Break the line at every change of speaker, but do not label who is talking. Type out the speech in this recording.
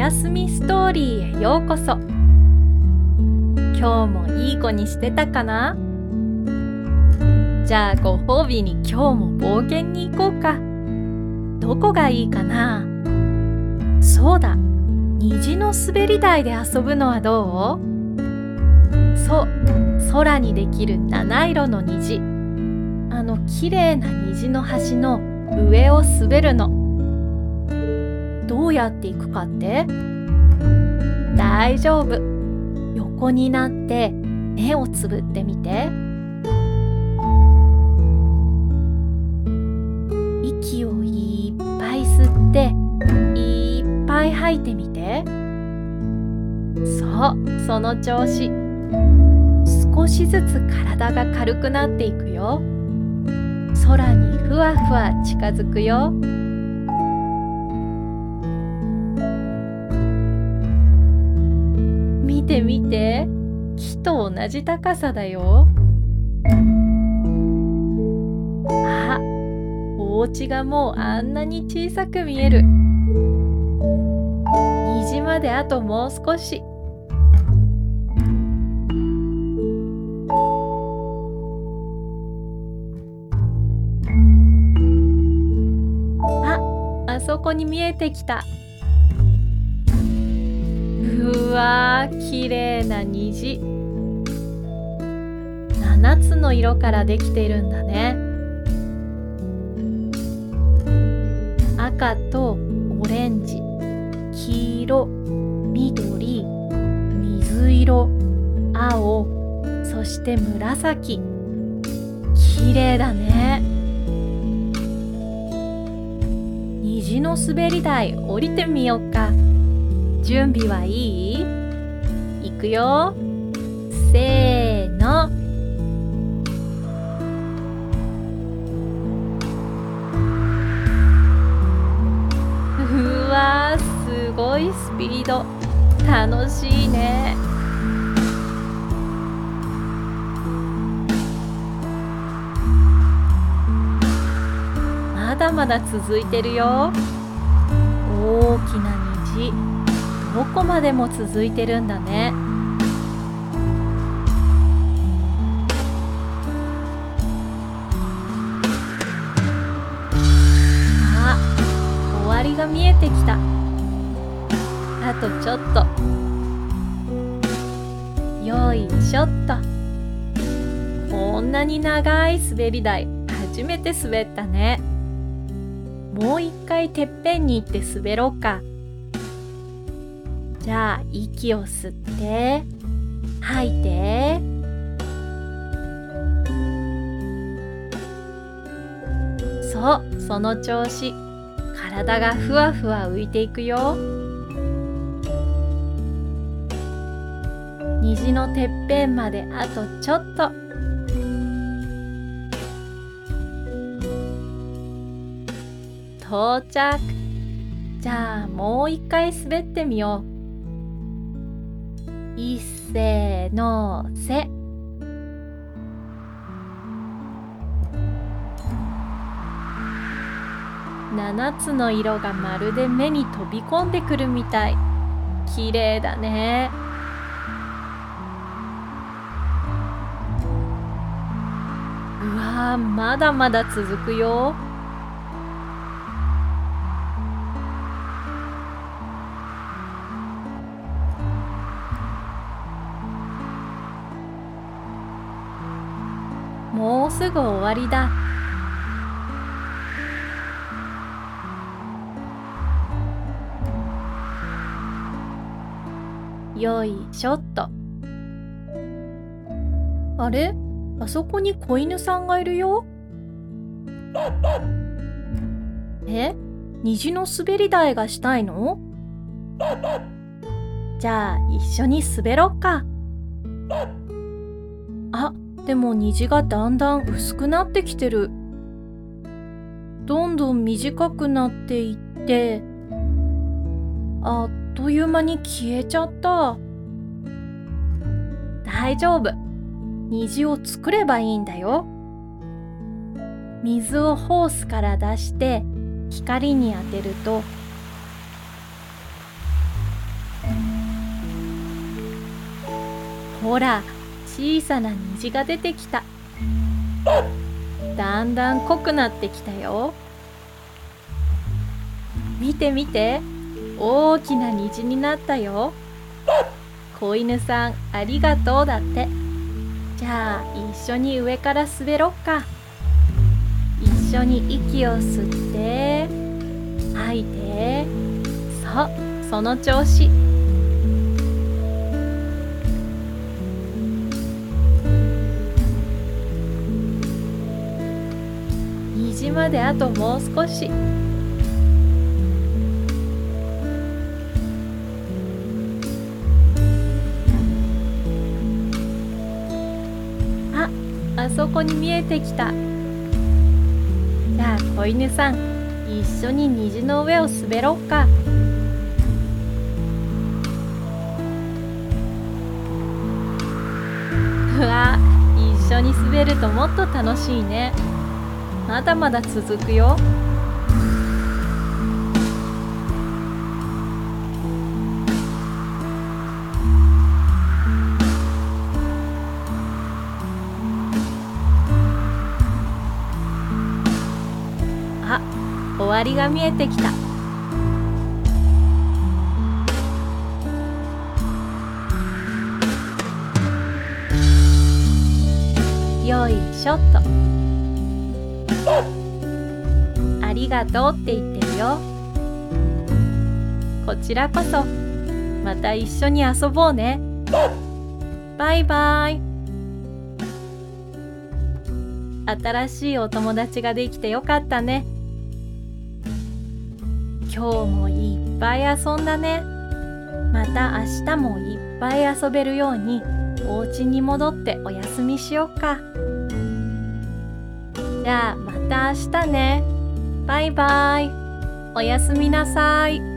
やすみストーリーへようこそ。今日もいい子にしてたかな？じゃあご褒美に今日も冒険に行こうか。どこがいいかな？そうだ。虹の滑り台で遊ぶのはどう？そう。空にできる七色の虹。あのきれいな虹の端の上を滑るの。どうやって行くかって？大丈夫。横になって目をつぶってみて。息をいっぱい吸っていっぱい吐いてみて。そうその調子。少しずつ体が軽くなっていくよ。空にふわふわ近づくよ。て見て木と同じ高さだよ。あお家がもうあんなに小さく見える。虹まであともう少し。ああそこに見えてきた。うわーきれいな虹。7つの色からできているんだね。赤とオレンジ。黄色緑。水色。青。そして紫。きれいだね。虹の滑り台降りてみようか。準備はいい？いくよ。せーの。うわすごいスピード。楽しいね。まだまだ続いてるよ。大きな虹。どこまでも続いてるんだね。あ終わりが見えてきた。あとちょっと。よいしょっと。こんなに長い滑り台初めて滑ったね。もう一回てっぺんに行って滑ろうか。じゃあ息を吸って吐いて。そうその調子。体がふわふわ浮いていくよ。虹のてっぺんまであとちょっと。到着。じゃあもう一回滑ってみよう。いっせーのせ。7つの色がまるで目に飛び込んでくるみたい。綺麗だね。うわまだまだ続くよ。すぐ終わりだ。よいしょっと。あれ？あそこに子犬さんがいるよ？え？虹の滑り台がしたいの？じゃあ一緒に滑ろっか。あでも虹がだんだん薄くなってきてる。どんどん短くなっていってあっという間に消えちゃった。大丈夫。虹を作ればいいんだよ。水をホースから出して光に当てると。ほら小さな虹が出てきた。だんだん濃くなってきたよ。見て見て。大きな虹になったよ。子犬さんありがとうだって。じゃあ一緒に上から滑ろっか。一緒に息を吸って吐いて。そうその調子。虹まであともう少しああそこに見えてきたじゃあ子犬さん一緒に虹の上を滑ろうかうわ一緒に滑るともっと楽しいねまだまだ続くよ。あ終わりが見えてきた。よいしょっと ありがとうって言ってるよ。こちらこそ。また一緒に遊ぼうね。バイバイ。新しいお友達ができてよかったね。今日もいっぱい遊んだね。また明日もいっぱい遊べるようにお家に戻ってお休みしようか。じゃあまた明日ねバイバイおやすみなさい。